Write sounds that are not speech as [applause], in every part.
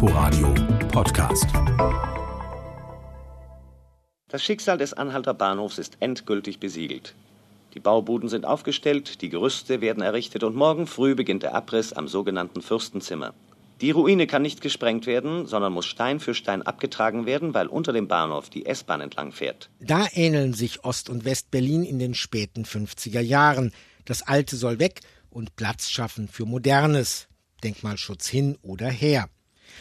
Inforadio Podcast. Das Schicksal des Anhalter Bahnhofs ist endgültig besiegelt. Die Baubuden sind aufgestellt, die Gerüste werden errichtet und morgen früh beginnt der Abriss am sogenannten Fürstenzimmer. Die Ruine kann nicht gesprengt werden, sondern muss Stein für Stein abgetragen werden, weil unter dem Bahnhof die S-Bahn entlang fährt. Da ähneln sich Ost- und West-Berlin in den späten 50er Jahren. Das Alte soll weg und Platz schaffen für Modernes. Denkmalschutz hin oder her.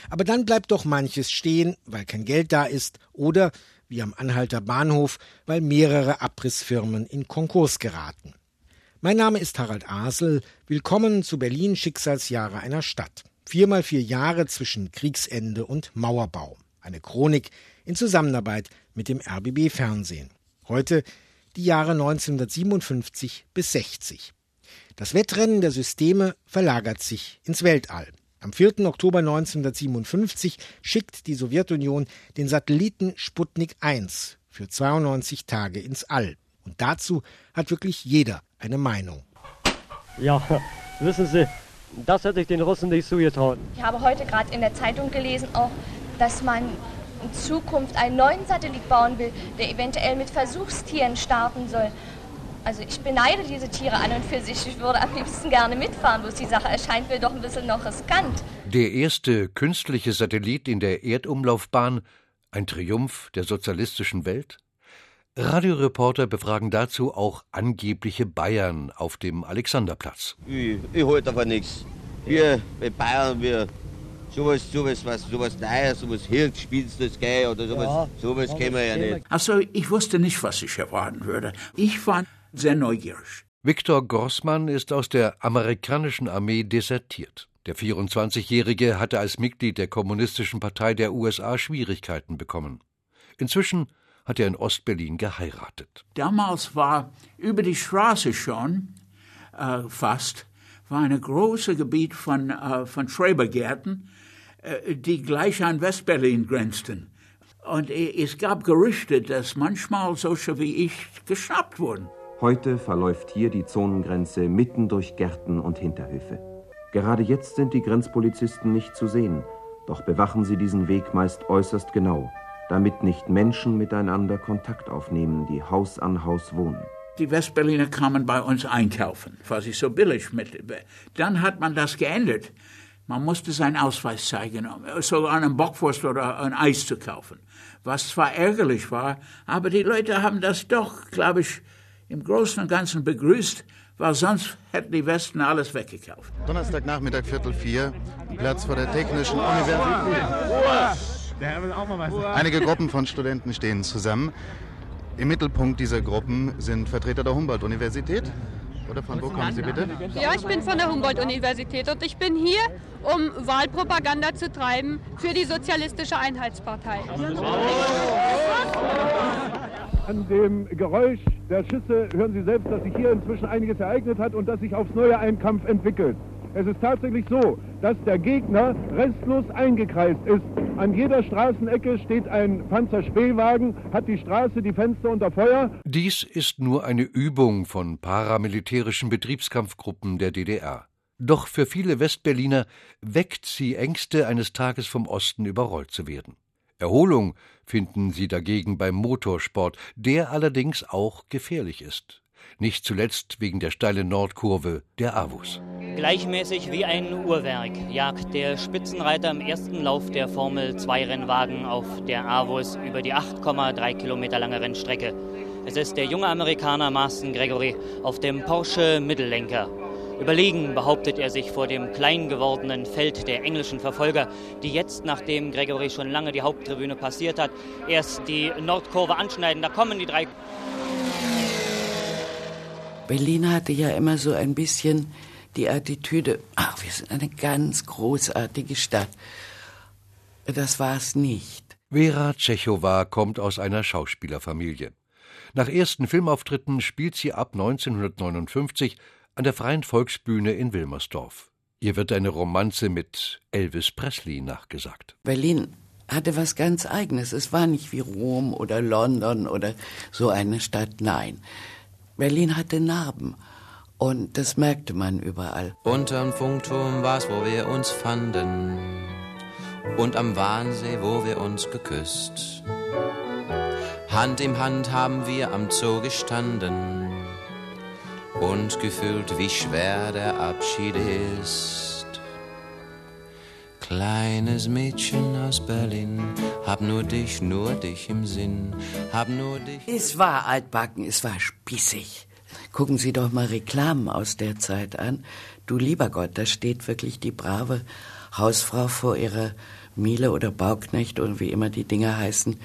Aber dann bleibt doch manches stehen, weil kein Geld da ist oder, wie am Anhalter Bahnhof, weil mehrere Abrissfirmen in Konkurs geraten. Mein Name ist Harald Asel. Willkommen zu Berlin Schicksalsjahre einer Stadt. Viermal vier Jahre zwischen Kriegsende und Mauerbau. Eine Chronik in Zusammenarbeit mit dem RBB Fernsehen. Heute die Jahre 1957 bis 60. Das Wettrennen der Systeme verlagert sich ins Weltall. Am 4. Oktober 1957 schickt die Sowjetunion den Satelliten Sputnik 1 für 92 Tage ins All. Und dazu hat wirklich jeder eine Meinung. Ja, wissen Sie, das hätte ich den Russen nicht zugetraut. Ich habe heute gerade in der Zeitung gelesen, auch, dass man in Zukunft einen neuen Satellit bauen will, der eventuell mit Versuchstieren starten soll. Also ich beneide diese Tiere an und für sich. Ich würde am liebsten gerne mitfahren, bloß die Sache erscheint mir doch ein bisschen noch riskant. Der erste künstliche Satellit in der Erdumlaufbahn, ein Triumph der sozialistischen Welt? Radioreporter befragen dazu auch angebliche Bayern auf dem Alexanderplatz. Ich, ich halte davon nichts. Wir bei Bayern, wir sowas, sowas, was, sowas Neues, sowas Hirnspinstes, gell, oder sowas, ja, sowas kennen wir ja nicht. Also, ich wusste nicht, was ich erwarten würde. Ich war sehr neugierig. Viktor Grossmann ist aus der amerikanischen Armee desertiert. Der 24-Jährige hatte als Mitglied der Kommunistischen Partei der USA Schwierigkeiten bekommen. Inzwischen hat er in Ostberlin geheiratet. Damals war über die Straße schon äh, fast war ein großes Gebiet von, äh, von Schrebergärten, äh, die gleich an Westberlin grenzten. Und es gab Gerüchte, dass manchmal solche wie ich geschnappt wurden. Heute verläuft hier die Zonengrenze mitten durch Gärten und Hinterhöfe. Gerade jetzt sind die Grenzpolizisten nicht zu sehen, doch bewachen sie diesen Weg meist äußerst genau damit nicht Menschen miteinander Kontakt aufnehmen, die Haus an Haus wohnen. Die Westberliner kamen bei uns einkaufen, ich so billig mit. Dann hat man das geändert. Man musste seinen Ausweis zeigen, so einen Bockwurst oder ein Eis zu kaufen. Was zwar ärgerlich war, aber die Leute haben das doch, glaube ich, im Großen und Ganzen begrüßt, weil sonst hätten die Westen alles weggekauft. Donnerstagnachmittag, Viertel vier, Platz vor der Technischen Universität. Einige Gruppen von Studenten stehen zusammen. Im Mittelpunkt dieser Gruppen sind Vertreter der Humboldt-Universität. Oder von wo kommen Sie bitte? Ja, ich bin von der Humboldt-Universität und ich bin hier, um Wahlpropaganda zu treiben für die Sozialistische Einheitspartei. An dem Geräusch der Schüsse hören Sie selbst, dass sich hier inzwischen einiges ereignet hat und dass sich aufs Neue ein Kampf entwickelt. Es ist tatsächlich so, dass der Gegner restlos eingekreist ist. An jeder Straßenecke steht ein Panzerspähwagen, hat die Straße die Fenster unter Feuer. Dies ist nur eine Übung von paramilitärischen Betriebskampfgruppen der DDR. Doch für viele Westberliner weckt sie Ängste, eines Tages vom Osten überrollt zu werden. Erholung finden sie dagegen beim Motorsport, der allerdings auch gefährlich ist nicht zuletzt wegen der steilen Nordkurve der Avus. Gleichmäßig wie ein Uhrwerk jagt der Spitzenreiter im ersten Lauf der Formel-2-Rennwagen auf der Avus über die 8,3 Kilometer lange Rennstrecke. Es ist der junge Amerikaner Marston Gregory auf dem Porsche Mittellenker. Überlegen behauptet er sich vor dem klein gewordenen Feld der englischen Verfolger, die jetzt, nachdem Gregory schon lange die Haupttribüne passiert hat, erst die Nordkurve anschneiden. Da kommen die drei. Berlin hatte ja immer so ein bisschen die Attitüde, ach, wir sind eine ganz großartige Stadt. Das war es nicht. Vera Tschechowa kommt aus einer Schauspielerfamilie. Nach ersten Filmauftritten spielt sie ab 1959 an der Freien Volksbühne in Wilmersdorf. Ihr wird eine Romanze mit Elvis Presley nachgesagt. Berlin hatte was ganz Eigenes. Es war nicht wie Rom oder London oder so eine Stadt. Nein. Berlin hatte Narben. Und das merkte man überall. Unterm Funkturm war's, wo wir uns fanden. und am Wahnsee, wo wir uns geküsst. Hand in Hand haben wir am Zoo gestanden und gefühlt, wie schwer der Abschied ist. Kleines Mädchen aus Berlin, hab nur dich, nur dich im Sinn, hab nur dich. Es war altbacken, es war spießig. Gucken Sie doch mal Reklamen aus der Zeit an. Du lieber Gott, da steht wirklich die brave Hausfrau vor ihrer Miele oder Bauknecht oder wie immer die Dinger heißen.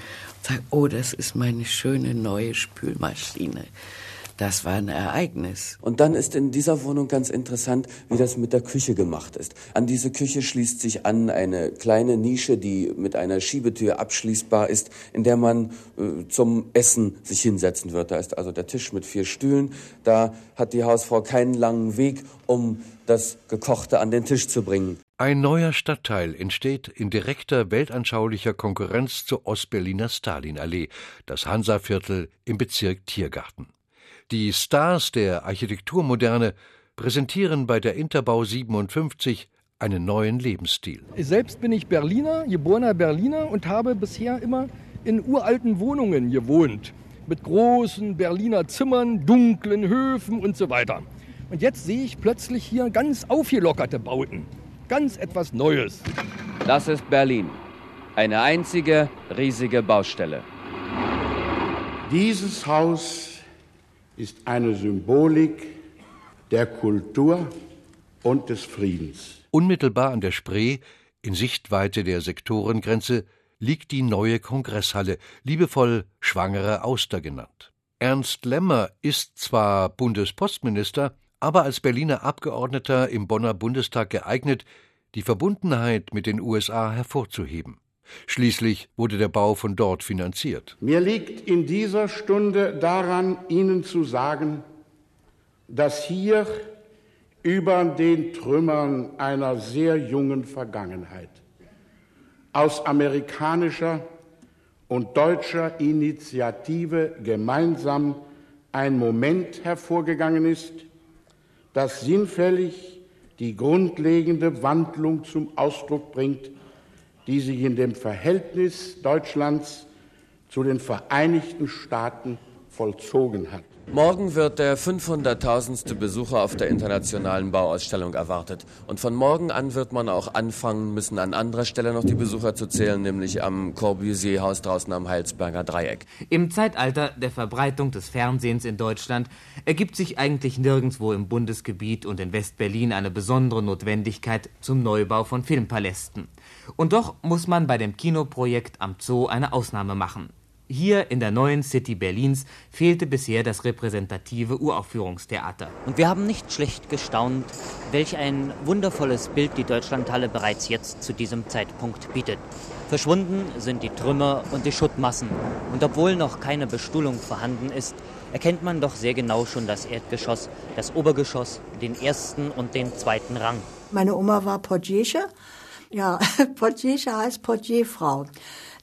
Sagt, oh, das ist meine schöne neue Spülmaschine. Das war ein Ereignis. Und dann ist in dieser Wohnung ganz interessant, wie das mit der Küche gemacht ist. An diese Küche schließt sich an eine kleine Nische, die mit einer Schiebetür abschließbar ist, in der man äh, zum Essen sich hinsetzen wird. Da ist also der Tisch mit vier Stühlen. Da hat die Hausfrau keinen langen Weg, um das Gekochte an den Tisch zu bringen. Ein neuer Stadtteil entsteht in direkter weltanschaulicher Konkurrenz zur Ostberliner Stalinallee, das Hansaviertel im Bezirk Tiergarten. Die Stars der Architekturmoderne präsentieren bei der Interbau 57 einen neuen Lebensstil. Selbst bin ich Berliner, geborener Berliner und habe bisher immer in uralten Wohnungen gewohnt. Mit großen Berliner Zimmern, dunklen Höfen und so weiter. Und jetzt sehe ich plötzlich hier ganz aufgelockerte Bauten. Ganz etwas Neues. Das ist Berlin. Eine einzige riesige Baustelle. Dieses Haus ist eine Symbolik der Kultur und des Friedens. Unmittelbar an der Spree, in Sichtweite der Sektorengrenze, liegt die neue Kongresshalle, liebevoll Schwangere Auster genannt. Ernst Lemmer ist zwar Bundespostminister, aber als Berliner Abgeordneter im Bonner Bundestag geeignet, die Verbundenheit mit den USA hervorzuheben. Schließlich wurde der Bau von dort finanziert. Mir liegt in dieser Stunde daran, Ihnen zu sagen, dass hier über den Trümmern einer sehr jungen Vergangenheit aus amerikanischer und deutscher Initiative gemeinsam ein Moment hervorgegangen ist, das sinnfällig die grundlegende Wandlung zum Ausdruck bringt, die sich in dem Verhältnis Deutschlands zu den Vereinigten Staaten vollzogen hat. Morgen wird der 500.000. Besucher auf der internationalen Bauausstellung erwartet. Und von morgen an wird man auch anfangen müssen, an anderer Stelle noch die Besucher zu zählen, nämlich am Corbusier-Haus draußen am Heilsberger Dreieck. Im Zeitalter der Verbreitung des Fernsehens in Deutschland ergibt sich eigentlich nirgendwo im Bundesgebiet und in West-Berlin eine besondere Notwendigkeit zum Neubau von Filmpalästen. Und doch muss man bei dem Kinoprojekt am Zoo eine Ausnahme machen. Hier in der neuen City Berlins fehlte bisher das repräsentative Uraufführungstheater. Und wir haben nicht schlecht gestaunt, welch ein wundervolles Bild die Deutschlandhalle bereits jetzt zu diesem Zeitpunkt bietet. Verschwunden sind die Trümmer und die Schuttmassen. Und obwohl noch keine Bestuhlung vorhanden ist, erkennt man doch sehr genau schon das Erdgeschoss, das Obergeschoss, den ersten und den zweiten Rang. Meine Oma war Portiersche. Ja, [laughs] Portiersche heißt Portierfrau.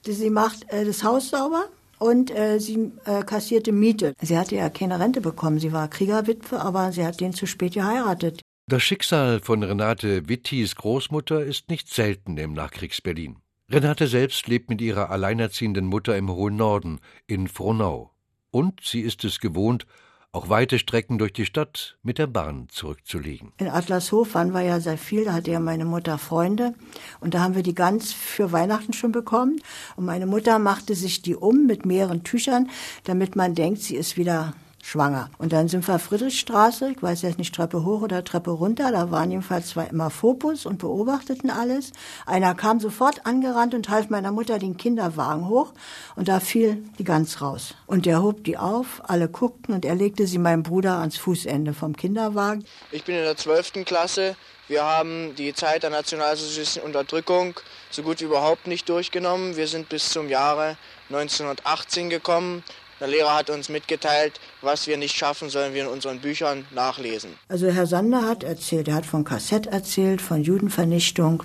Sie macht äh, das Haus sauber und äh, sie äh, kassierte Miete. Sie hatte ja keine Rente bekommen. Sie war Kriegerwitwe, aber sie hat den zu spät geheiratet. Das Schicksal von Renate Wittis Großmutter ist nicht selten im Nachkriegsberlin. Renate selbst lebt mit ihrer alleinerziehenden Mutter im hohen Norden, in Frohnau. Und sie ist es gewohnt, auch weite Strecken durch die Stadt mit der Bahn zurückzulegen. In Adlershof waren wir ja sehr viel, da hatte ja meine Mutter Freunde und da haben wir die Gans für Weihnachten schon bekommen und meine Mutter machte sich die um mit mehreren Tüchern, damit man denkt, sie ist wieder schwanger. Und dann sind wir Friedrichstraße, ich weiß jetzt nicht Treppe hoch oder Treppe runter, da waren jedenfalls zwei immer Fokus und beobachteten alles. Einer kam sofort angerannt und half meiner Mutter den Kinderwagen hoch und da fiel die Gans raus. Und der hob die auf, alle guckten und er legte sie meinem Bruder ans Fußende vom Kinderwagen. Ich bin in der 12. Klasse. Wir haben die Zeit der nationalsozialistischen Unterdrückung so gut wie überhaupt nicht durchgenommen. Wir sind bis zum Jahre 1918 gekommen der Lehrer hat uns mitgeteilt, was wir nicht schaffen, sollen wir in unseren Büchern nachlesen. Also Herr Sander hat erzählt, er hat von Kassett erzählt, von Judenvernichtung,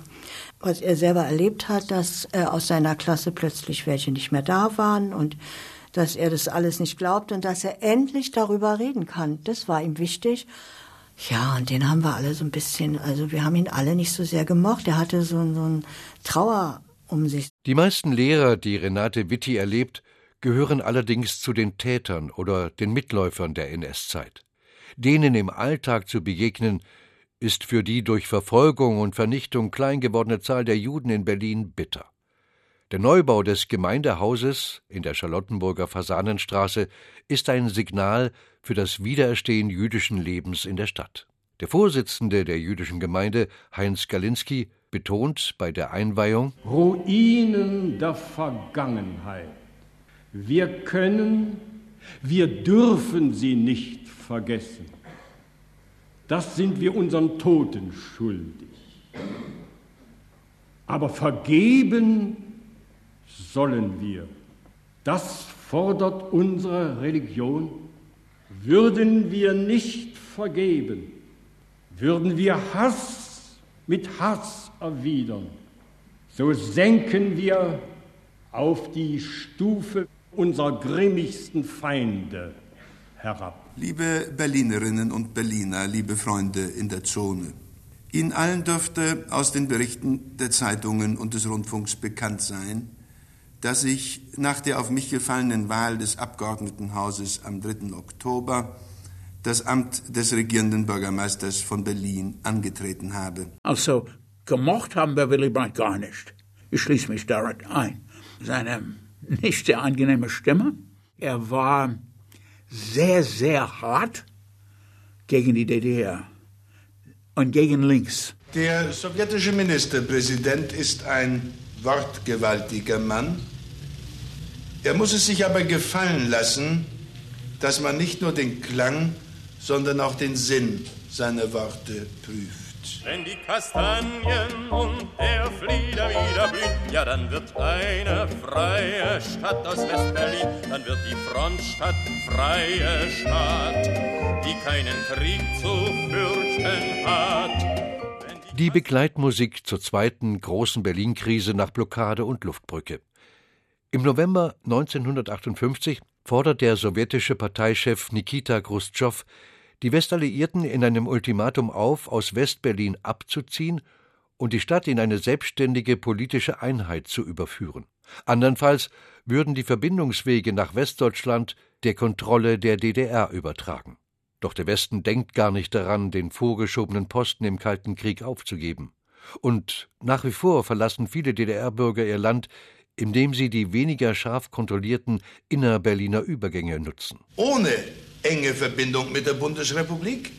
was er selber erlebt hat, dass äh, aus seiner Klasse plötzlich welche nicht mehr da waren und dass er das alles nicht glaubt und dass er endlich darüber reden kann. Das war ihm wichtig. Ja, und den haben wir alle so ein bisschen, also wir haben ihn alle nicht so sehr gemocht. Er hatte so, so ein Trauer um sich. Die meisten Lehrer, die Renate Witti erlebt, gehören allerdings zu den Tätern oder den Mitläufern der NS-Zeit. Denen im Alltag zu begegnen, ist für die durch Verfolgung und Vernichtung klein gewordene Zahl der Juden in Berlin bitter. Der Neubau des Gemeindehauses in der Charlottenburger Fasanenstraße ist ein Signal für das Wiedererstehen jüdischen Lebens in der Stadt. Der Vorsitzende der jüdischen Gemeinde, Heinz Galinski, betont bei der Einweihung Ruinen der Vergangenheit. Wir können, wir dürfen sie nicht vergessen. Das sind wir unseren Toten schuldig. Aber vergeben sollen wir. Das fordert unsere Religion. Würden wir nicht vergeben, würden wir Hass mit Hass erwidern, so senken wir auf die Stufe unserer grimmigsten Feinde herab. Liebe Berlinerinnen und Berliner, liebe Freunde in der Zone, Ihnen allen dürfte aus den Berichten der Zeitungen und des Rundfunks bekannt sein, dass ich nach der auf mich gefallenen Wahl des Abgeordnetenhauses am 3. Oktober das Amt des regierenden Bürgermeisters von Berlin angetreten habe. Also gemocht haben wir Willy Brandt gar nicht. Ich schließe mich direkt ein. Seine nicht sehr angenehme Stimme. Er war sehr, sehr hart gegen die DDR und gegen links. Der sowjetische Ministerpräsident ist ein wortgewaltiger Mann. Er muss es sich aber gefallen lassen, dass man nicht nur den Klang, sondern auch den Sinn seiner Worte prüft. Wenn die Kastanien und der Flieder wieder blühen, ja, dann wird eine freie Stadt aus Westberlin, dann wird die Frontstadt freie Stadt, die keinen Krieg zu fürchten hat. Die Begleitmusik zur zweiten großen Berlin-Krise nach Blockade und Luftbrücke. Im November 1958 fordert der sowjetische Parteichef Nikita Khrushchev die Westalliierten in einem Ultimatum auf, aus Westberlin abzuziehen und die Stadt in eine selbstständige politische Einheit zu überführen. Andernfalls würden die Verbindungswege nach Westdeutschland der Kontrolle der DDR übertragen. Doch der Westen denkt gar nicht daran, den vorgeschobenen Posten im Kalten Krieg aufzugeben. Und nach wie vor verlassen viele DDR-Bürger ihr Land, indem sie die weniger scharf kontrollierten Innerberliner Übergänge nutzen. Ohne enge Verbindung mit der Bundesrepublik,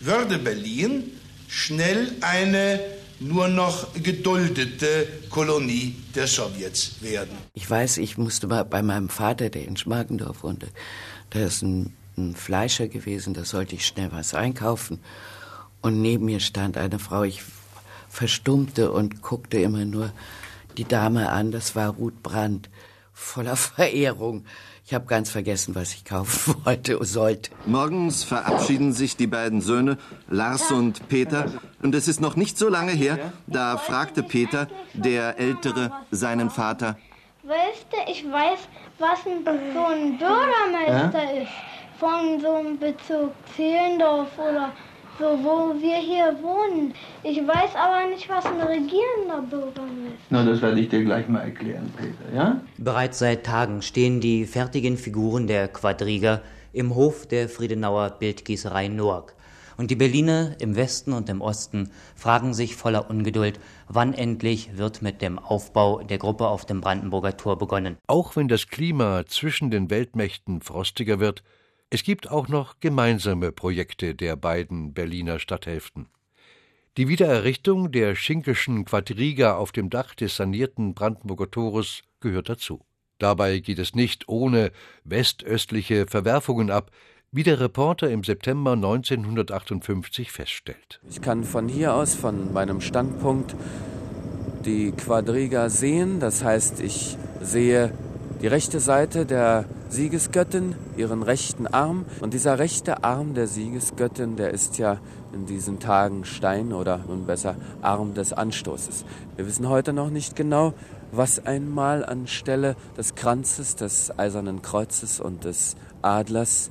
würde Berlin schnell eine nur noch geduldete Kolonie der Sowjets werden. Ich weiß, ich musste mal bei meinem Vater, der in Schmargendorf wohnte, der ist ein, ein Fleischer gewesen, da sollte ich schnell was einkaufen. Und neben mir stand eine Frau, ich verstummte und guckte immer nur die Dame an, das war Ruth Brandt, voller [laughs] Verehrung. Ich habe ganz vergessen, was ich kaufen [laughs] wollte und sollte. Morgens verabschieden sich die beiden Söhne, Lars und Peter. Und es ist noch nicht so lange her, da fragte Peter, der Ältere, seinen Vater. Weißt du, ich weiß, was ein, so ein Bürgermeister ja? ist von so einem Bezirk Zehlendorf oder so, wo wir hier wohnen. Ich weiß aber nicht, was ein regierender Bürgermeister ist. Na, das werde ich dir gleich mal erklären, Peter, ja? Bereits seit Tagen stehen die fertigen Figuren der Quadriga im Hof der Friedenauer Bildgießerei Noack. Und die Berliner im Westen und im Osten fragen sich voller Ungeduld, wann endlich wird mit dem Aufbau der Gruppe auf dem Brandenburger Tor begonnen. Auch wenn das Klima zwischen den Weltmächten frostiger wird, es gibt auch noch gemeinsame Projekte der beiden Berliner Stadthälften. Die Wiedererrichtung der Schinkelschen Quadriga auf dem Dach des sanierten Brandenburger Tores gehört dazu. Dabei geht es nicht ohne westöstliche Verwerfungen ab, wie der Reporter im September 1958 feststellt. Ich kann von hier aus, von meinem Standpunkt, die Quadriga sehen. Das heißt, ich sehe die rechte Seite der Siegesgöttin, ihren rechten Arm. Und dieser rechte Arm der Siegesgöttin, der ist ja in diesen Tagen Stein oder nun besser Arm des Anstoßes. Wir wissen heute noch nicht genau, was einmal anstelle des Kranzes, des Eisernen Kreuzes und des Adlers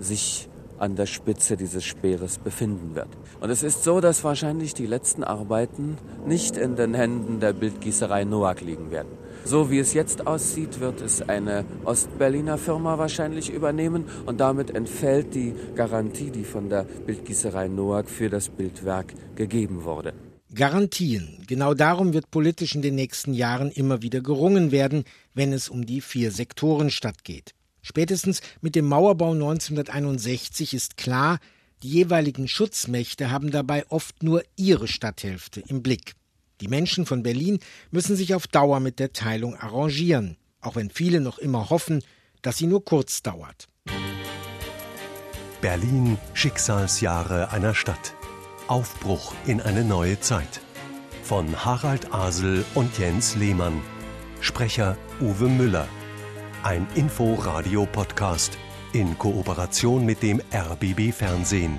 sich an der Spitze dieses Speeres befinden wird. Und es ist so, dass wahrscheinlich die letzten Arbeiten nicht in den Händen der Bildgießerei Noack liegen werden. So wie es jetzt aussieht, wird es eine Ostberliner Firma wahrscheinlich übernehmen und damit entfällt die Garantie, die von der Bildgießerei Noack für das Bildwerk gegeben wurde. Garantien. Genau darum wird politisch in den nächsten Jahren immer wieder gerungen werden, wenn es um die Vier-Sektoren-Stadt geht. Spätestens mit dem Mauerbau 1961 ist klar, die jeweiligen Schutzmächte haben dabei oft nur ihre Stadthälfte im Blick. Die Menschen von Berlin müssen sich auf Dauer mit der Teilung arrangieren, auch wenn viele noch immer hoffen, dass sie nur kurz dauert. Berlin Schicksalsjahre einer Stadt. Aufbruch in eine neue Zeit. Von Harald Asel und Jens Lehmann. Sprecher Uwe Müller. Ein Info-Radio-Podcast in Kooperation mit dem RBB Fernsehen.